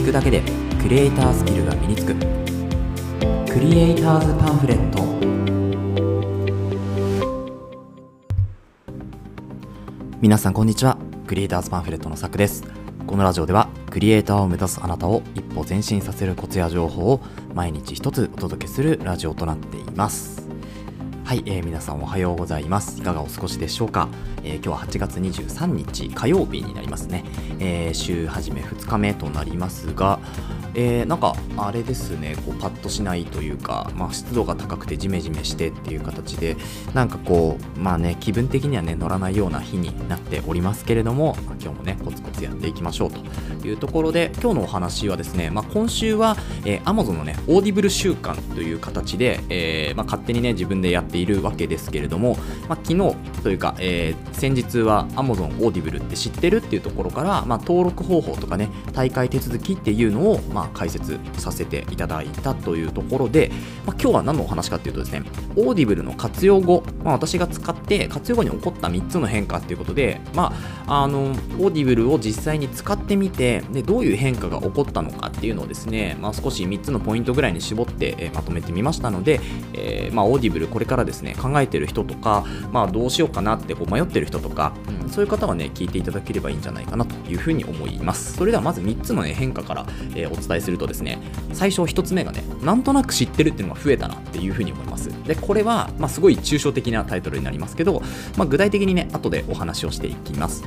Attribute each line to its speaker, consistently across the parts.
Speaker 1: 聞くだけでクリエイタースキルが身につく。クリエイターズパンフレット。皆さんこんにちは。クリエイターズパンフレットのさくです。このラジオではクリエイターを目指すあなたを一歩前進させるコツや情報を毎日一つお届けするラジオとなっています。はい、えー、皆さんおはようございます。いかがお過ごしでしょうか、えー、今日は8月23日火曜日になりますね、えー、週始め2日目となりますがえー、なんかあれですねこうパッとしないというか、まあ、湿度が高くてジメジメしてっていう形でなんかこうまあね気分的にはね乗らないような日になっておりますけれども、まあ、今日もねコツコツやっていきましょうというところで今日のお話はですね、まあ、今週は、えー、Amazon のねオーディブル週間という形で、えー、まあ、勝手にね自分でやっているわけですけれども、まあ、昨日というか、えー、先日は Amazon オーディブルって知ってるっていうところから、ま、登録方法とかね退会手続きっていうのを、まあまあ、解説させていただいたというところで、まあ、今日は何のお話かっていうとですね、オーディブルの活用後、まあ、私が使って活用後に起こった3つの変化っていうことで、まあ、あの、オーディブルを実際に使ってみて、で、どういう変化が起こったのかっていうのをですね、まあ、少し3つのポイントぐらいに絞って、え、まとめてみましたので、えー、まあ、オーディブルこれからですね、考えてる人とか、まあ、どうしようかなってこう迷ってる人とか、うん、そういう方はね、聞いていただければいいんじゃないかなというふうに思います。それではまず3つの、ね、変化から、えー、お伝えするとですね、最初1つ目がね、なんとなく知ってるっていうのが増えたなっていうふうに思います。で、これは、まあ、すごい抽象的なタイトルになりますけど、まあ、具体的にね、後でお話をしていきます。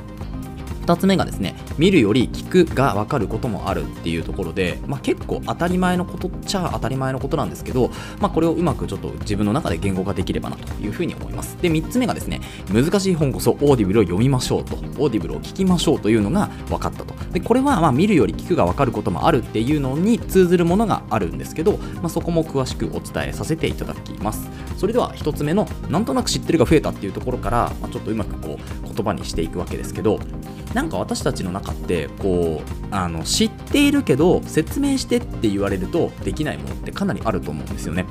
Speaker 1: 2つ目がですね見るより聞くが分かることもあるっていうところで、まあ、結構当たり前のことっちゃ当たり前のことなんですけど、まあ、これをうまくちょっと自分の中で言語化できればなというふうに思います。で3つ目がですね難しい本こそオーディブルを読みましょうとオーディブルを聞きましょうというのが分かったと。でこれはま見るより聞くが分かることもあるっていうのに通ずるものがあるんですけど、まあ、そこも詳しくお伝えさせていただきます。それでは1つ目のなんとなく知ってるが増えたっていうところから、まあ、ちょっとうまくこう言葉にしていくわけですけどなんか私たちの中ってこうあの知っているけど説明してって言われるとできないものってかなりあると思うんですよね。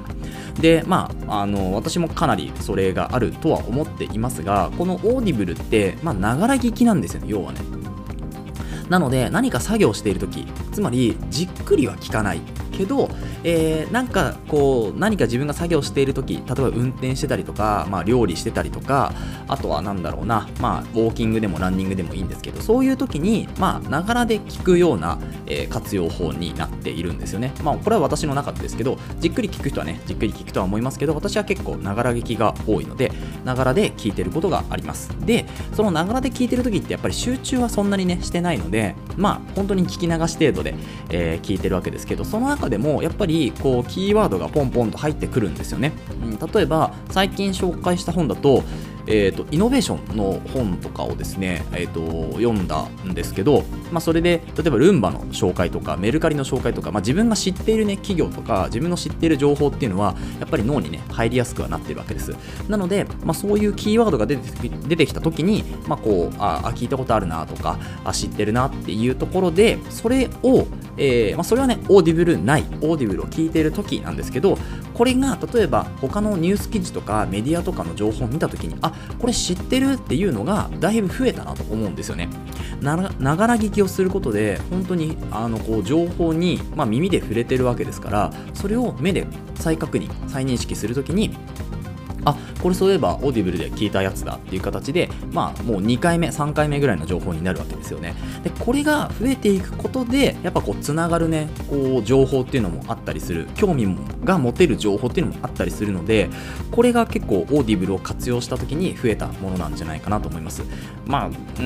Speaker 1: でまああの私もかなりそれがあるとは思っていますがこのオーディブルってまながら聞きなんですよね要はね。なので何か作業している時つまりじっくりは聞かないけど、えー、なんかこう何か自分が作業している時例えば運転してたりとか、まあ、料理してたりとかあとは何だろうな、まあ、ウォーキングでもランニングでもいいんですけどそういう時にまながらで聞くような、えー、活用法になっているんですよね。まあこれは私の中ですけどじっくり聞く人はねじっくり聞くとは思いますけど私は結構ながら聞きが多いのでながらで聞いてることがあります。でそのながらで聞いてる時ってやっぱり集中はそんなにねしてないのでまあ本当に聞き流し程度で、えー、聞いてるわけですけどその中でもやっぱりこうキーワードがポンポンと入ってくるんですよね、うん、例えば最近紹介した本だとえーと、イノベーションの本とかをですね、えーと、読んだんですけど、まあ、それで例えばルンバの紹介とかメルカリの紹介とか、まあ、自分が知っている、ね、企業とか自分の知っている情報っていうのはやっぱり脳に、ね、入りやすくはなってるわけです。なので、まあ、そういうキーワードが出て出てきた時に、まあ、こうあ聞いたことあるなとかあ知ってるなっていうところでそれをえーまあ、それはね、オーディブルない、オーディブルを聞いている時なんですけど、これが例えば他のニュース記事とかメディアとかの情報を見た時に、あこれ知ってるっていうのがだいぶ増えたなと思うんですよね。ながら聞きをすることで、本当にあのこう情報に、まあ、耳で触れてるわけですから、それを目で再確認、再認識するときに、あこれそういえばオーディブルで聞いたやつだっていう形で、まあ、もう2回目、3回目ぐらいの情報になるわけですよね。で、これが増えていくことで、やっぱこう、つながるね、こう、情報っていうのもあったりする、興味が持てる情報っていうのもあったりするので、これが結構オーディブルを活用した時に増えたものなんじゃないかなと思います。まあ、うー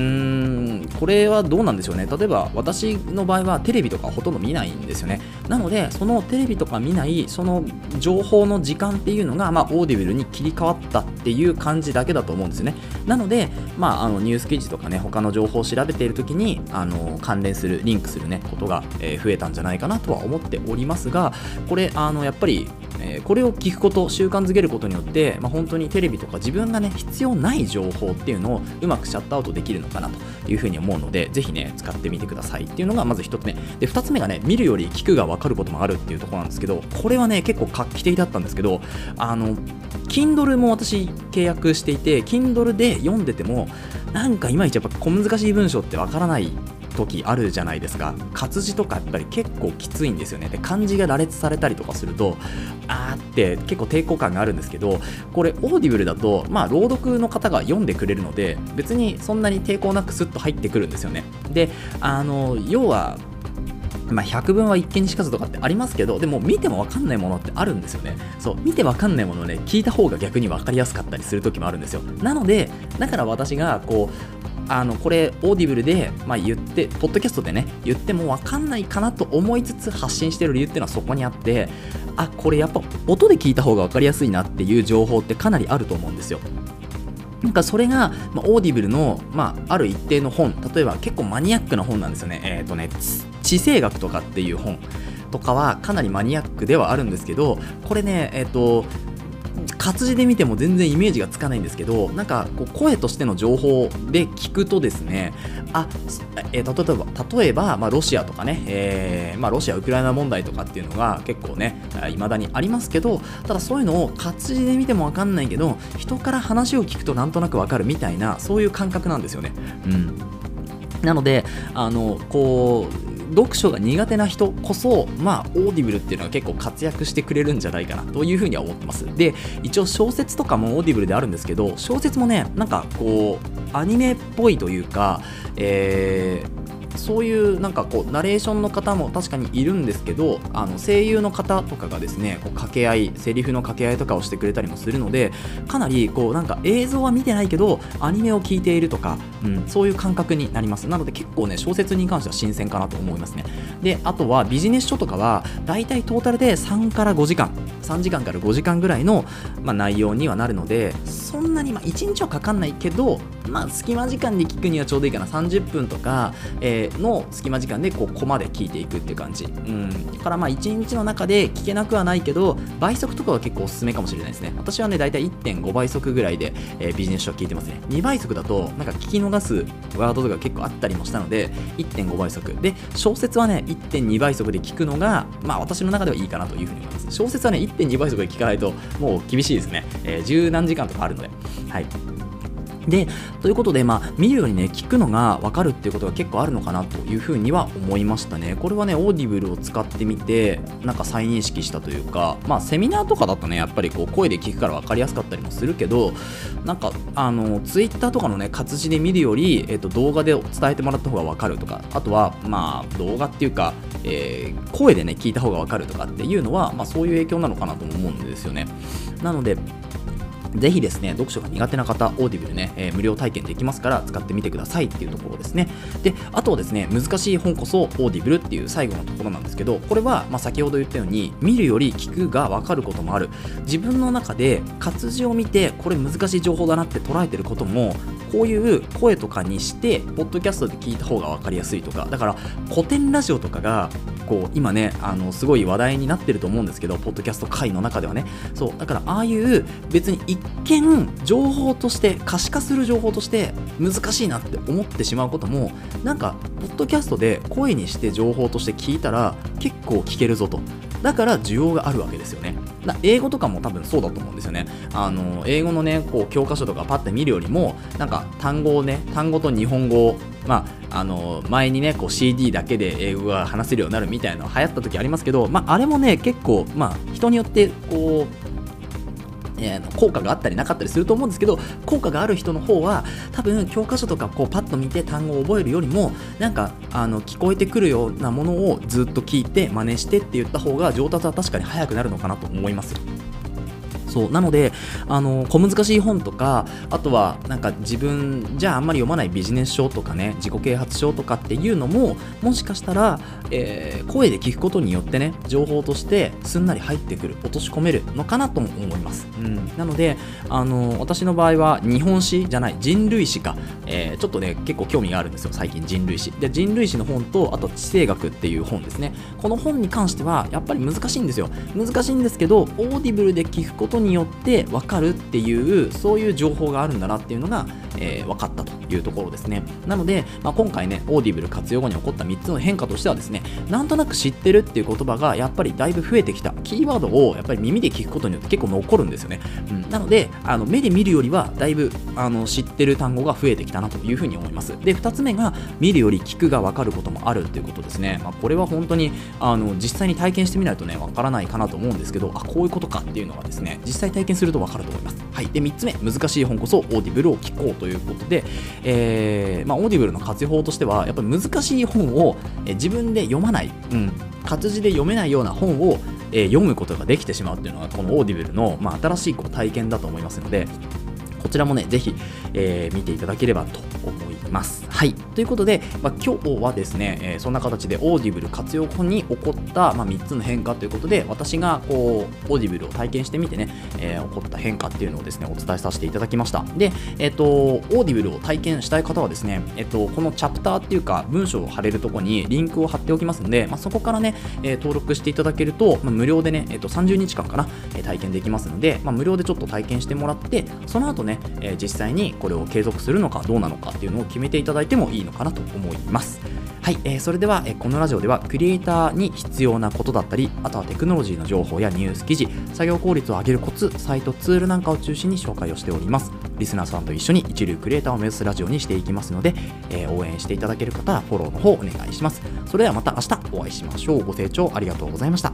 Speaker 1: ん、これはどうなんでしょうね。例えば、私の場合はテレビとかほとんど見ないんですよね。なので、そのテレビとか見ない、その情報の時間っていうのが、まあ、オーディブルに切り替わってたっていう感じだけだと思うんですよね。なので、まあ、あのニュース記事とかね、他の情報を調べている時にあの関連する、リンクするね、ことが、え、増えたんじゃないかなとは思っておりますが、これ、あのやっぱりえー、これを聞くこと習慣づけることによって、まあ、本当にテレビとか自分がね必要ない情報っていうのをうまくシャットアウトできるのかなというふうに思うのでぜひね使ってみてくださいっていうのがまず1つ目。で2つ目がね見るより聞くが分かることもあるっていうところなんですけどこれはね結構画期的だったんですけどあの Kindle も私契約していて Kindle で読んでてもなんかいまいちやっぱ小難しい文章ってわからない時あるじゃないですか。活字とかやっぱり結構きついんですよね。で漢字が羅列されたりとかするとあーって結構抵抗感があるんですけどこれオーディブルだとまあ朗読の方が読んでくれるので別にそんなに抵抗なくスッと入ってくるんですよね。であの要はまあ、百聞は一見にしかずとかってありますけどでも見ても分かんないものってあるんですよね。そう見て分かんないものをね聞いた方が逆に分かりやすかったりする時もあるんですよ。なのでだから私がこうあのこれオーディブルで、まあ、言ってポッドキャストでね言っても分かんないかなと思いつつ発信してる理由っていうのはそこにあってあこれやっぱ音で聞いた方が分かりやすいなっていう情報ってかなりあると思うんですよ。なんかそれが、まあ、オーディブルの、まあ、ある一定の本例えば結構マニアックな本なんですよね。えっ、ー、とね地政学とかっていう本とかはかなりマニアックではあるんですけどこれねえっ、ー、と活字で見ても全然イメージがつかないんですけどなんかこう声としての情報で聞くとですねあ、えー、例えば例えば、まあ、ロシアとかね、えーまあ、ロシア・ウクライナ問題とかっていうのが結構ねいまだにありますけどただそういうのを活字で見ても分かんないけど人から話を聞くとなんとなく分かるみたいなそういう感覚なんですよね。うんなので、あの、こう、読書が苦手な人こそ、まあ、 Audibleっていうのは結構活躍してくれるんじゃないかなというふうには思ってます。で、一応小説とかも Audibleであるんですけど、小説もね、なんかこう、アニメっぽいというか、えー、そういうなんかこうナレーションの方も確かにいるんですけどあの声優の方とかがですねこう掛け合いセリフの掛け合いとかをしてくれたりもするのでかなりこうなんか映像は見てないけどアニメを聞いているとか、うん、そういう感覚になります。なので結構ね小説に関しては新鮮かなと思いますね。であとはビジネス書とかはだいたいトータルで3から5時間。3時間から5時間ぐらいの、まあ、内容にはなるのでそんなにまあ1日はかかんないけどまあ隙間時間で聞くにはちょうどいいかな。30分とか、えー、の隙間時間でこうコマで聞いていくっていう感じ、うん、だからまあ1日の中で聞けなくはないけど倍速とかは結構おすすめかもしれないですね。私はね大体1.5倍速ぐらいで、えー、ビジネス書聞いてますね。2倍速だとなんか聞き逃すワードとか結構あったりもしたので1.5倍速。で小説はね1.2倍速で聞くのがまあ私の中ではいいかなというふうに思います。小説はね1.2倍速で聞かないともう厳しいですね、えー、十何時間とかあるので。はい。で、ということで、まあ、見るようにね、聞くのが分かるっていうことが結構あるのかなというふうには思いましたね。これはね、 Audibleを使ってみて、なんか再認識したというか、まあ、セミナーとかだとね、やっぱりこう、声で聞くから分かりやすかったりもするけど、なんか、あの、ツイッターとかのね、活字で見るより、えっ、と、動画で伝えてもらった方が分かるとか、あとは、まあ、動画っていうか、えー、声でね、聞いた方が分かるとかっていうのは、まあ、そういう影響なのかなと思うんですよね。なので、ぜひですね、読書が苦手な方、 Audibleね、えー、無料体験できますから使ってみてくださいっていうところですね。で、あとはですね、難しい本こそ Audibleっていう最後のところなんですけど、これは、まあ、先ほど言ったように、見るより聞くが分かることもある。自分の中で活字を見て、これ難しい情報だなって捉えてることも、こういう声とかにして、ポッドキャストで聞いた方が分かりやすいとか、だから古典ラジオとかが、こう、今ね、あの、すごい話題になってると思うんですけど、ポッドキャスト界の中ではね、そう、だからああいう別に一見情報として可視化する情報として難しいなって思ってしまうこともなんかポッドキャストで声にして情報として聞いたら結構聞けるぞと。だから需要があるわけですよね。英語とかも多分そうだと思うんですよね。あの英語のねこう教科書とかパッて見るよりもなんか単語をね単語と日本語をまあ、あの前にねこう CD だけで英語が話せるようになるみたいなの流行った時ありますけど、まあ、あれもね結構、まあ、人によってこうえー、効果があったりなかったりすると思うんですけど効果がある人の方は多分教科書とかこうパッと見て単語を覚えるよりもなんかあの聞こえてくるようなものをずっと聞いて真似してって言った方が上達は確かに早くなるのかなと思います。そう。なのであの小難しい本とかあとはなんか自分じゃああんまり読まないビジネス書とかね自己啓発書とかっていうのももしかしたら、えー、声で聞くことによってね情報としてすんなり入ってくる落とし込めるのかなとも思います、うん、なのであの私の場合は日本史じゃない人類史か、えー、ちょっとね結構興味があるんですよ最近人類史。で人類史の本とあと地政学っていう本ですね。この本に関してはやっぱり難しいんですよ。難しいんですけど Audibleで聞くことによって分かるっていうそういう情報があるんだなっていうのが、えー、分かったというところですね。なので、まあ、今回ね Audible活用後に起こった3つの変化としてはですねなんとなく知ってるっていう言葉がやっぱりだいぶ増えてきた。キーワードをやっぱり耳で聞くことによって結構残るんですよね、うん、なのであの目で見るよりはだいぶあの知ってる単語が増えてきた。なというふうに思います。で2つ目が見るより聞くが分かることもあるっていうことですね、まあ、これは本当にあの実際に体験してみないとね分からないかなと思うんですけどあこういうことかっていうのがですね実際体験すると分かると思います。はい。で3つ目難しい本こそ Audibleを聞こうということで、えーまあ、 Audibleの活用法としてはやっぱり難しい本を、え自分で読まない、うん、活字で読めないような本を、えー、読むことができてしまうっていうのがこの Audibleの、まあ、新しいこう体験だと思いますのでこちらもね、ぜひ、えー、見ていただければと思います。はい。ということで、まあ、今日はですね、えー、そんな形で Audible活用後に起こった、まあ、3つの変化ということで、私がこう、 Audibleを体験してみてね、えー、起こった変化っていうのをですね、お伝えさせていただきました。で、え、ー、と、 Audibleを体験したい方はですね、えっ、と、このチャプターっていうか、文章を貼れるとこにリンクを貼っておきますので、まあ、そこからね、え登録していただけると、ま無料でね、えっ、と、30日間かな、え体験できますので、ま無料でちょっと体験してもらって、その後ね、え実際にこれを継続するのかどうなのかっていうのを決決めていただいてもいいのかなと思います。はい、えー、それでは、え、このラジオではクリエイターに必要なことだったり、あとはテクノロジーの情報やニュース記事、作業効率を上げるコツ、サイト、ツールなんかを中心に紹介をしております。リスナーさんと一緒に一流クリエイターを目指すラジオにしていきますので、えー、応援していただける方はフォローの方お願いします。それではまた明日お会いしましょう。ご清聴ありがとうございました。